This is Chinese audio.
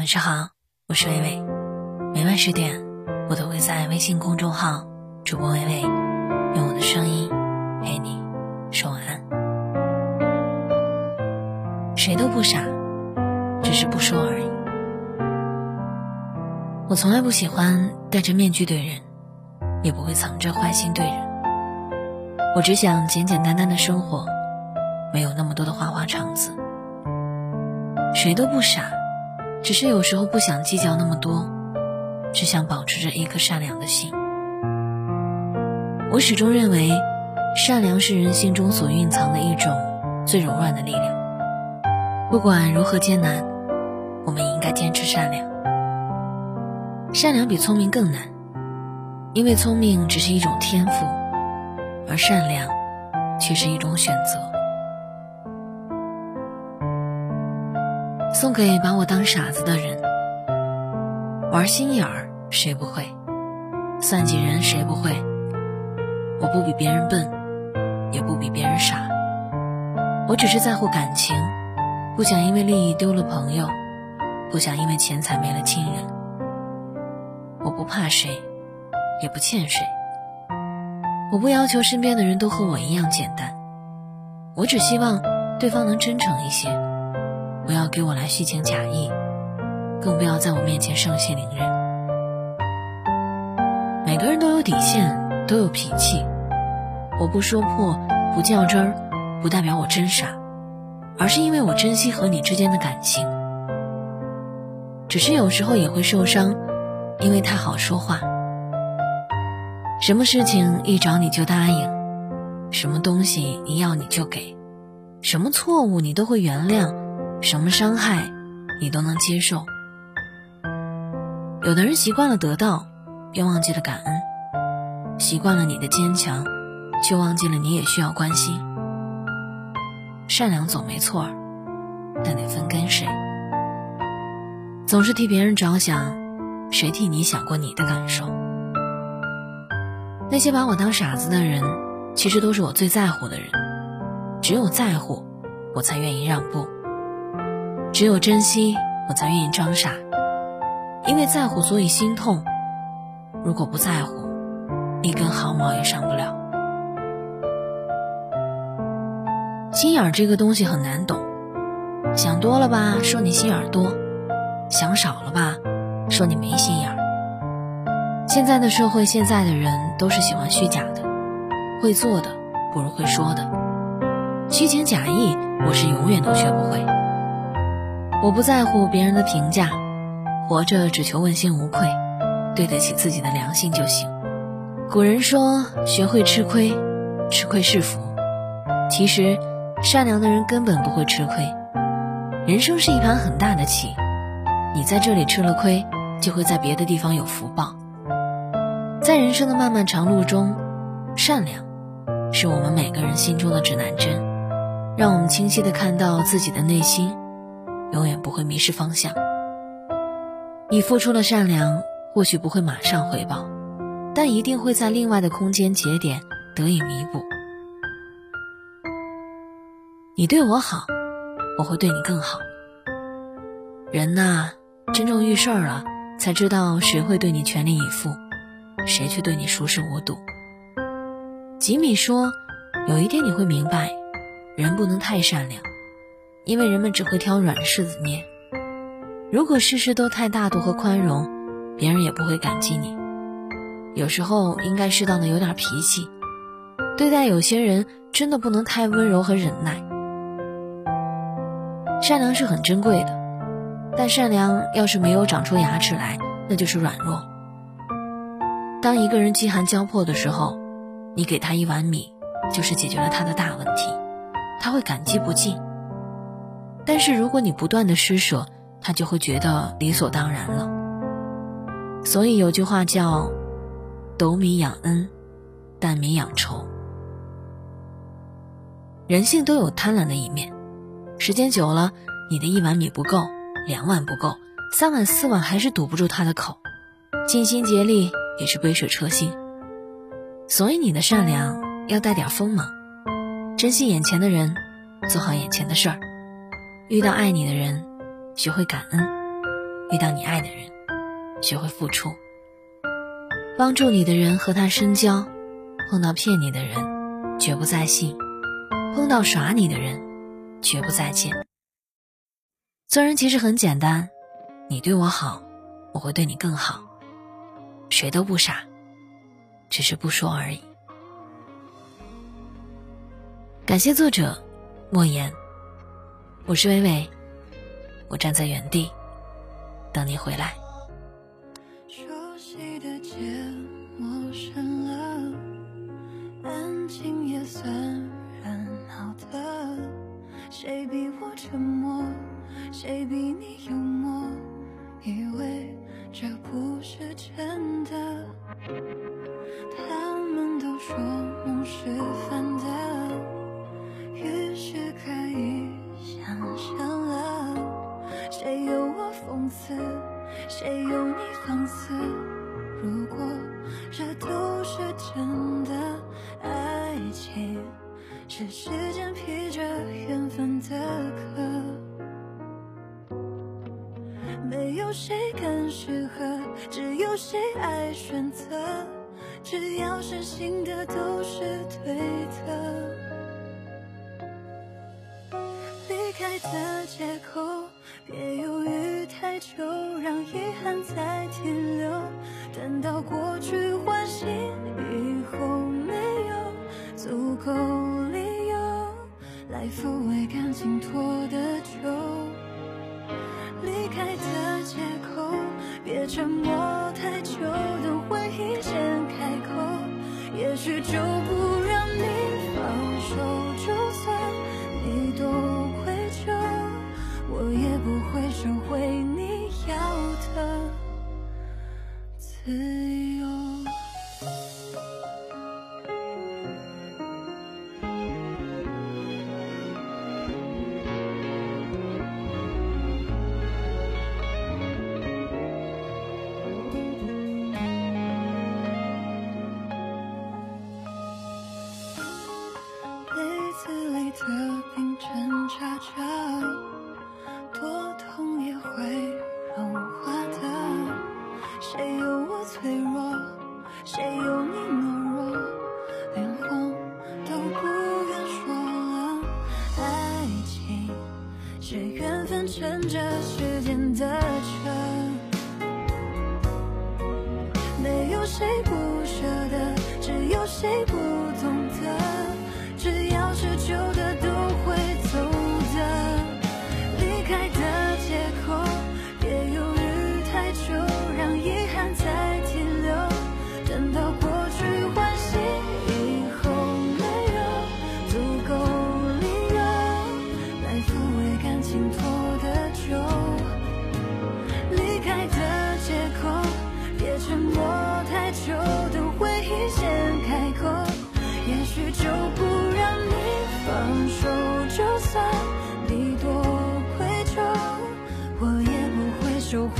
晚上好，我是微微。每晚十点，我都会在微信公众号“主播微微”用我的声音陪你说晚安。谁都不傻，只是不说而已。我从来不喜欢戴着面具对人，也不会藏着坏心对人。我只想简简单单的生活，没有那么多的花花肠子。谁都不傻。只是有时候不想计较那么多，只想保持着一颗善良的心。我始终认为，善良是人心中所蕴藏的一种最柔软的力量。不管如何艰难，我们应该坚持善良。善良比聪明更难，因为聪明只是一种天赋，而善良却是一种选择。送给把我当傻子的人。玩心眼儿谁不会？算计人谁不会？我不比别人笨，也不比别人傻。我只是在乎感情，不想因为利益丢了朋友，不想因为钱财没了亲人。我不怕谁，也不欠谁。我不要求身边的人都和我一样简单，我只希望对方能真诚一些。不要给我来虚情假意，更不要在我面前盛气凌人。每个人都有底线，都有脾气。我不说破，不较真儿，不代表我真傻，而是因为我珍惜和你之间的感情。只是有时候也会受伤，因为太好说话。什么事情一找你就答应，什么东西一要你就给，什么错误你都会原谅。什么伤害，你都能接受。有的人习惯了得到，便忘记了感恩；习惯了你的坚强，却忘记了你也需要关心。善良总没错儿，但得分跟谁。总是替别人着想，谁替你想过你的感受？那些把我当傻子的人，其实都是我最在乎的人。只有在乎，我才愿意让步。只有珍惜，我才愿意装傻。因为在乎，所以心痛。如果不在乎，一根毫毛也伤不了。心眼儿这个东西很难懂，想多了吧，说你心眼儿多；想少了吧，说你没心眼儿。现在的社会，现在的人都是喜欢虚假的，会做的不如会说的。虚情假意，我是永远都学不会。我不在乎别人的评价，活着只求问心无愧，对得起自己的良心就行。古人说：“学会吃亏，吃亏是福。”其实，善良的人根本不会吃亏。人生是一盘很大的棋，你在这里吃了亏，就会在别的地方有福报。在人生的漫漫长路中，善良是我们每个人心中的指南针，让我们清晰的看到自己的内心。永远不会迷失方向。你付出了善良，或许不会马上回报，但一定会在另外的空间节点得以弥补。你对我好，我会对你更好。人呐，真正遇事儿了，才知道谁会对你全力以赴，谁却对你熟视无睹。吉米说：“有一天你会明白，人不能太善良。”因为人们只会挑软柿子捏，如果事事都太大度和宽容，别人也不会感激你。有时候应该适当的有点脾气，对待有些人真的不能太温柔和忍耐。善良是很珍贵的，但善良要是没有长出牙齿来，那就是软弱。当一个人饥寒交迫的时候，你给他一碗米，就是解决了他的大问题，他会感激不尽。但是如果你不断的施舍，他就会觉得理所当然了。所以有句话叫“斗米养恩，担米养仇”。人性都有贪婪的一面，时间久了，你的一碗米不够，两碗不够，三碗四碗还是堵不住他的口，尽心竭力也是杯水车薪。所以你的善良要带点锋芒，珍惜眼前的人，做好眼前的事儿。遇到爱你的人，学会感恩；遇到你爱的人，学会付出。帮助你的人和他深交，碰到骗你的人，绝不再信；碰到耍你的人，绝不再见。做人其实很简单，你对我好，我会对你更好。谁都不傻，只是不说而已。感谢作者莫言，我是微微，我站在原地等你回来。熟悉的街，陌生了，安静也算热闹的。谁比我沉默？谁比你幽默？以为这不是真的。他们都说梦是反的，刺？谁有你放肆？如果这都是真的，爱情是时间披着缘分的壳，没有谁更适合，只有谁爱选择。只要是新的，都是对的。离开的借口，别犹豫太久，让再停留。等到过去唤醒以后，没有足够理由来抚慰感情拖得久。离开的借口，别沉默太久，等回忆先开口，也许就不让你放手，自谁不舍得，只有谁不不会